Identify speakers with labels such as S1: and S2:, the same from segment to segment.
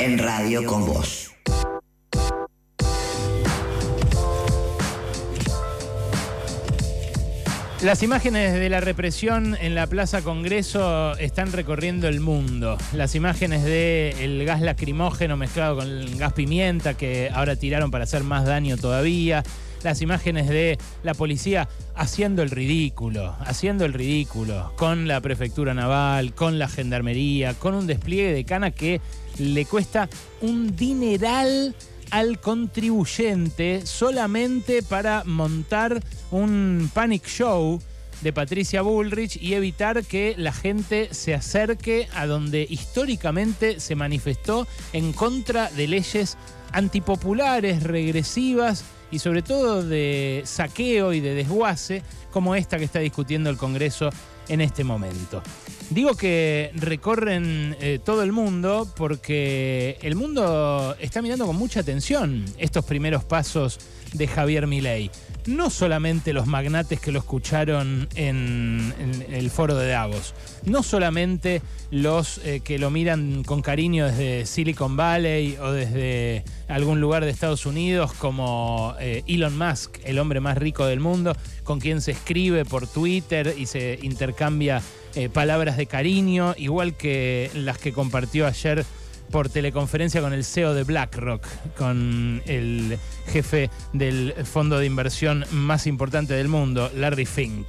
S1: en Radio con Vos.
S2: Las imágenes de la represión en la Plaza Congreso están recorriendo el mundo. Las imágenes del gas lacrimógeno mezclado con el gas pimienta que ahora tiraron para hacer más daño todavía. Las imágenes de la policía haciendo el ridículo, haciendo el ridículo con la prefectura naval, con la gendarmería, con un despliegue de cana que le cuesta un dineral al contribuyente solamente para montar un panic show de Patricia Bullrich y evitar que la gente se acerque a donde históricamente se manifestó en contra de leyes antipopulares, regresivas y sobre todo de saqueo y de desguace como esta que está discutiendo el Congreso en este momento. Digo que recorren eh, todo el mundo porque el mundo está mirando con mucha atención estos primeros pasos de Javier Milei. No solamente los magnates que lo escucharon en, el foro de Davos, no solamente los eh, que lo miran con cariño desde Silicon Valley o desde algún lugar de Estados Unidos como eh, Elon Musk, el hombre más rico del mundo, con quien se escribe por Twitter y se intercambia eh, palabras de cariño, igual que las que compartió ayer por teleconferencia con el CEO de BlackRock, con el jefe del fondo de inversión más importante del mundo, Larry Fink.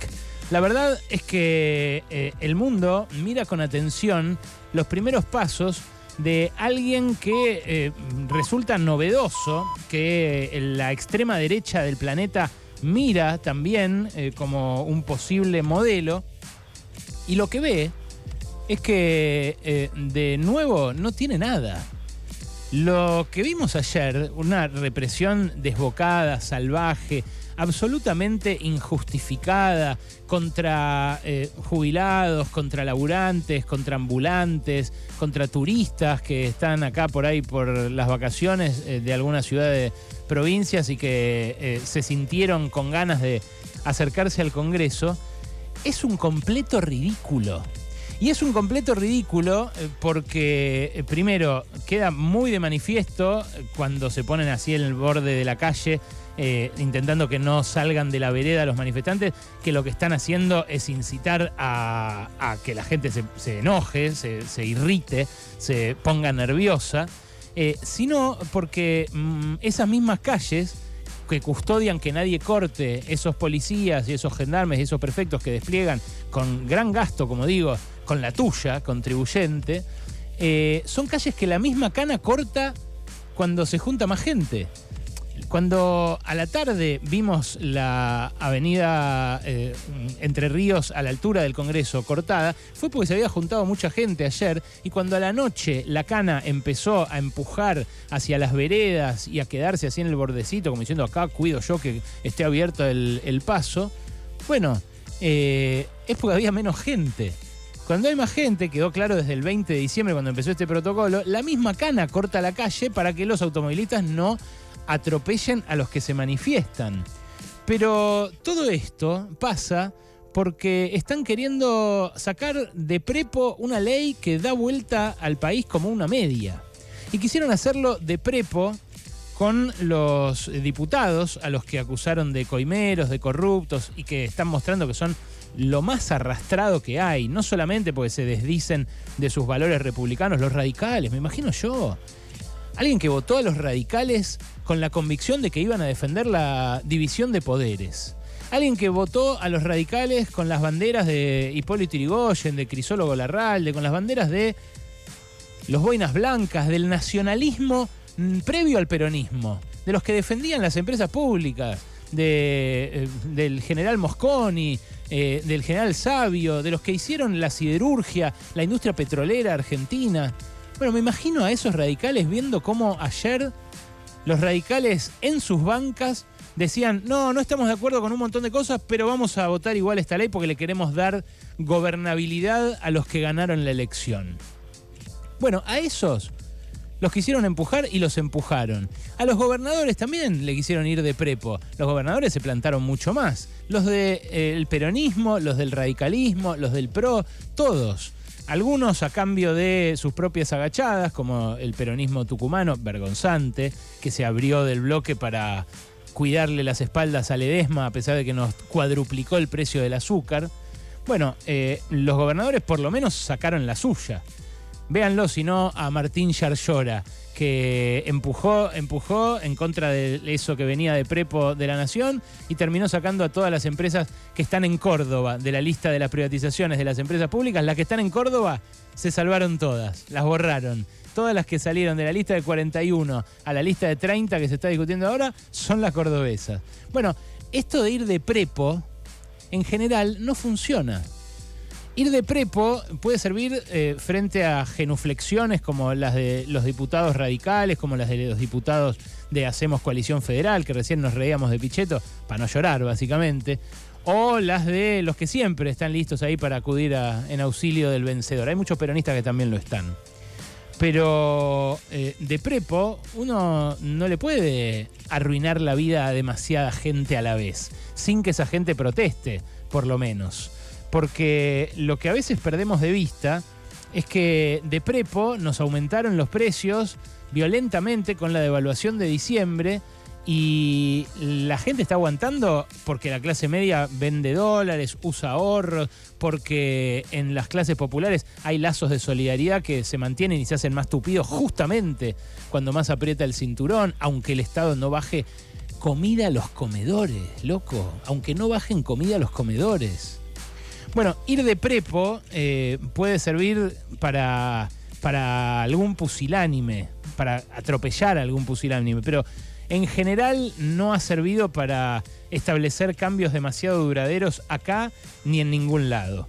S2: La verdad es que eh, el mundo mira con atención los primeros pasos de alguien que eh, resulta novedoso, que la extrema derecha del planeta mira también como un posible modelo y lo que ve es que eh, de nuevo no tiene nada. Lo que vimos ayer, una represión desbocada, salvaje, absolutamente injustificada contra eh, jubilados, contra laburantes, contra ambulantes, contra turistas que están acá por ahí por las vacaciones eh, de algunas ciudades, provincias y que se sintieron con ganas de acercarse al Congreso es un completo ridículo. Y es un completo ridículo eh, porque, eh, primero, queda muy de manifiesto eh, cuando se ponen así en el borde de la calle, intentando que no salgan de la vereda los manifestantes, que lo que están haciendo es incitar a, que la gente se, enoje, se, irrite, se ponga nerviosa, sino porque mm, esas mismas calles que custodian que nadie corte, esos policías y esos gendarmes y esos prefectos que despliegan con gran gasto, como digo, con la tuya, contribuyente, eh, son calles que la misma cana corta cuando se junta más gente. Cuando a la tarde vimos la avenida eh, Entre Ríos a la altura del Congreso cortada, fue porque se había juntado mucha gente ayer y cuando a la noche la cana empezó a empujar hacia las veredas y a quedarse así en el bordecito, como diciendo acá cuido yo que esté abierto el, paso, bueno, eh, es porque había menos gente. Cuando hay más gente, quedó claro desde el 20 de diciembre cuando empezó este protocolo, la misma cana corta la calle para que los automovilistas no atropellen a los que se manifiestan. Pero todo esto pasa porque están queriendo sacar de prepo una ley que da vuelta al país como una media. Y quisieron hacerlo de prepo con los diputados a los que acusaron de coimeros, de corruptos y que están mostrando que son lo más arrastrado que hay, no solamente porque se desdicen de sus valores republicanos, los radicales, me imagino yo. Alguien que votó a los radicales con la convicción de que iban a defender la división de poderes. Alguien que votó a los radicales con las banderas de Hipólito Yrigoyen, de Crisólogo Larralde, con las banderas de los boinas blancas, del nacionalismo mm, previo al peronismo, de los que defendían las empresas públicas, de, eh, del general Mosconi, eh, del general Sabio, de los que hicieron la siderurgia, la industria petrolera argentina. Bueno, me imagino a esos radicales viendo cómo ayer los radicales en sus bancas decían, no, no estamos de acuerdo con un montón de cosas, pero vamos a votar igual esta ley porque le queremos dar gobernabilidad a los que ganaron la elección. Bueno, a esos los quisieron empujar y los empujaron. A los gobernadores también le quisieron ir de prepo. Los gobernadores se plantaron mucho más. Los del peronismo, los del radicalismo, los del PRO, todos Algunos a cambio de sus propias agachadas, como el peronismo tucumano, vergonzante, que se abrió del bloque para cuidarle las espaldas a Ledesma a pesar de que nos cuadruplicó el precio del azúcar. Bueno, eh, los gobernadores por lo menos sacaron la suya. Véanlo, si no, a Martín Yarlora, que empujó, empujó en contra de eso que venía de Prepo de la Nación y terminó sacando a todas las empresas que están en Córdoba de la lista de las privatizaciones de las empresas públicas. Las que están en Córdoba se salvaron todas, las borraron. Todas las que salieron de la lista de 41 a la lista de 30 que se está discutiendo ahora son las cordobesas. Bueno, esto de ir de Prepo, en general, no funciona. Ir de prepo puede servir eh, frente a genuflexiones como las de los diputados radicales, como las de los diputados de Hacemos Coalición Federal, que recién nos reíamos de Pichetto, para no llorar básicamente, o las de los que siempre están listos ahí para acudir en auxilio del vencedor. Hay muchos peronistas que también lo están. Pero eh, de prepo uno no le puede arruinar la vida a demasiada gente a la vez, sin que esa gente proteste, por lo menos porque lo que a veces perdemos de vista es que de prepo nos aumentaron los precios violentamente con la devaluación de diciembre y la gente está aguantando porque la clase media vende dólares, usa ahorros, porque en las clases populares hay lazos de solidaridad que se mantienen y se hacen más tupidos justamente cuando más aprieta el cinturón, aunque el Estado no baje comida a los comedores, loco, aunque no bajen comida a los comedores. Bueno, ir de prepo eh, puede servir para, para algún pusilánime, para atropellar a algún pusilánime, pero en general no ha servido para establecer cambios demasiado duraderos acá ni en ningún lado.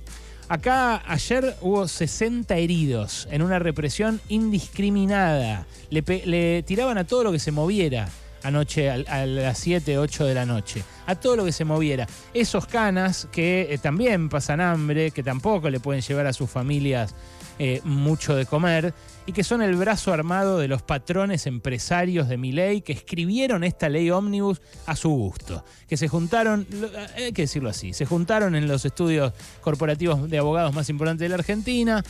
S2: Acá ayer hubo 60 heridos en una represión indiscriminada. Le, le tiraban a todo lo que se moviera anoche a, las 7, 8 de la noche. A todo lo que se moviera. Esos canas que eh, también pasan hambre, que tampoco le pueden llevar a sus familias eh, mucho de comer y que son el brazo armado de los patrones empresarios de mi ley que escribieron esta ley ómnibus a su gusto. Que se juntaron, eh, hay que decirlo así, se juntaron en los estudios corporativos de abogados más importantes de la Argentina,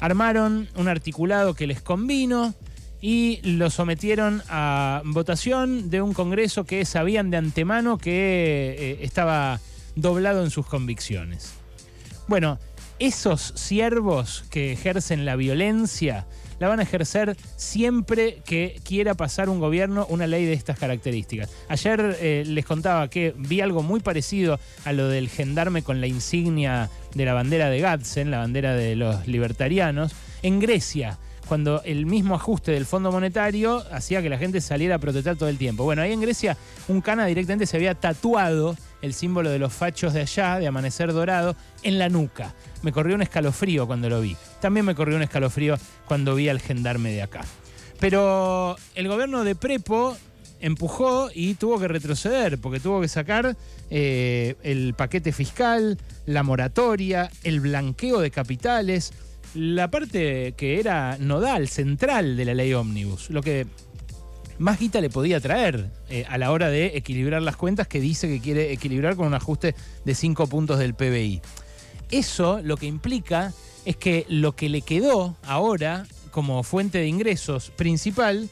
S2: armaron un articulado que les convino y lo sometieron a votación de un Congreso que sabían de antemano que eh, estaba doblado en sus convicciones. Bueno, esos siervos que ejercen la violencia la van a ejercer siempre que quiera pasar un gobierno una ley de estas características. Ayer eh, les contaba que vi algo muy parecido a lo del gendarme con la insignia de la bandera de Gatzen, la bandera de los libertarianos, en Grecia cuando el mismo ajuste del Fondo Monetario hacía que la gente saliera a protestar todo el tiempo. Bueno, ahí en Grecia un cana directamente se había tatuado el símbolo de los fachos de allá, de Amanecer Dorado, en la nuca. Me corrió un escalofrío cuando lo vi. También me corrió un escalofrío cuando vi al gendarme de acá. Pero el gobierno de Prepo empujó y tuvo que retroceder, porque tuvo que sacar eh, el paquete fiscal, la moratoria, el blanqueo de capitales, la parte que era nodal, central de la ley ómnibus, lo que más guita le podía traer eh, a la hora de equilibrar las cuentas que dice que quiere equilibrar con un ajuste de 5 puntos del PBI. Eso lo que implica es que lo que le quedó ahora como fuente de ingresos principal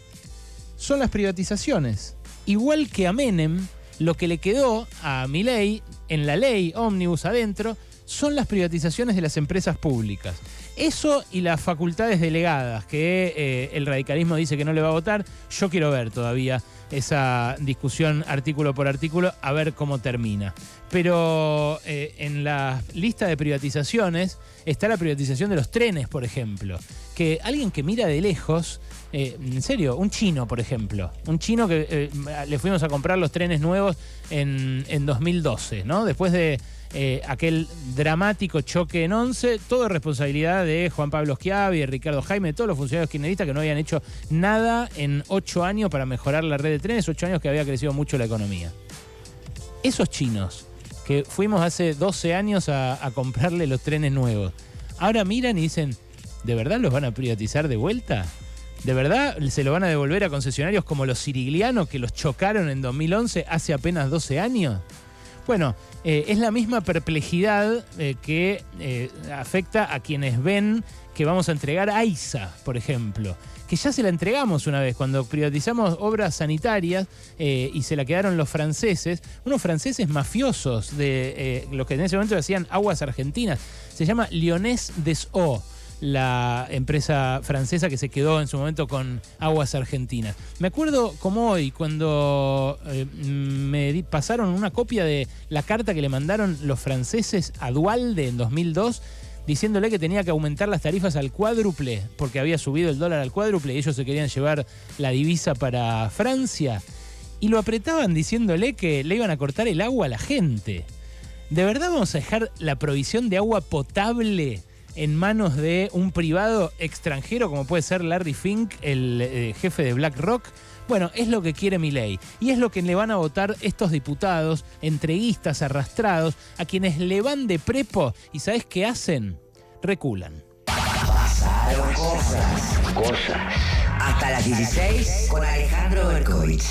S2: son las privatizaciones. Igual que a Menem, lo que le quedó a Milei en la ley ómnibus adentro son las privatizaciones de las empresas públicas. Eso y las facultades delegadas, que eh, el radicalismo dice que no le va a votar, yo quiero ver todavía esa discusión artículo por artículo, a ver cómo termina. Pero eh, en la lista de privatizaciones está la privatización de los trenes, por ejemplo. Que alguien que mira de lejos, eh, en serio, un chino, por ejemplo. Un chino que le fuimos a comprar los trenes nuevos en, en 2012, ¿no? Después de eh, aquel dramático choque en 11, todo responsabilidad de Juan Pablo Schiavi, Ricardo Jaime, todos los funcionarios kirchneristas que no habían hecho nada en ocho años para mejorar la red de trenes, ocho años que había crecido mucho la economía. Esos chinos que fuimos hace 12 años a, comprarle los trenes nuevos, ahora miran y dicen, ¿de verdad los van a privatizar de vuelta? ¿De verdad se lo van a devolver a concesionarios como los siriglianos que los chocaron en 2011 hace apenas 12 años? Bueno, eh, es la misma perplejidad eh, que eh, afecta a quienes ven que vamos a entregar AISA, por ejemplo, que ya se la entregamos una vez cuando privatizamos obras sanitarias y se la quedaron los franceses, unos franceses mafiosos de los que en ese momento hacían aguas argentinas. Se llama Lyonés des Eaux la empresa francesa que se quedó en su momento con aguas argentinas. Me acuerdo como hoy, cuando eh, me pasaron una copia de la carta que le mandaron los franceses a Dualde en 2002 diciéndole que tenía que aumentar las tarifas al cuádruple porque había subido el dólar al cuádruple y ellos se querían llevar la divisa para Francia. Y lo apretaban diciéndole que le iban a cortar el agua a la gente. ¿De verdad vamos a dejar la provisión de agua potable en manos de un privado extranjero como puede ser Larry Fink, el eh, jefe de BlackRock. Bueno, es lo que quiere mi ley y es lo que le van a votar estos diputados entreguistas arrastrados a quienes le van de prepo y ¿sabes qué hacen? Reculan.
S1: Pasaron cosas. Cosas. Hasta las 16 con Alejandro Berkovich.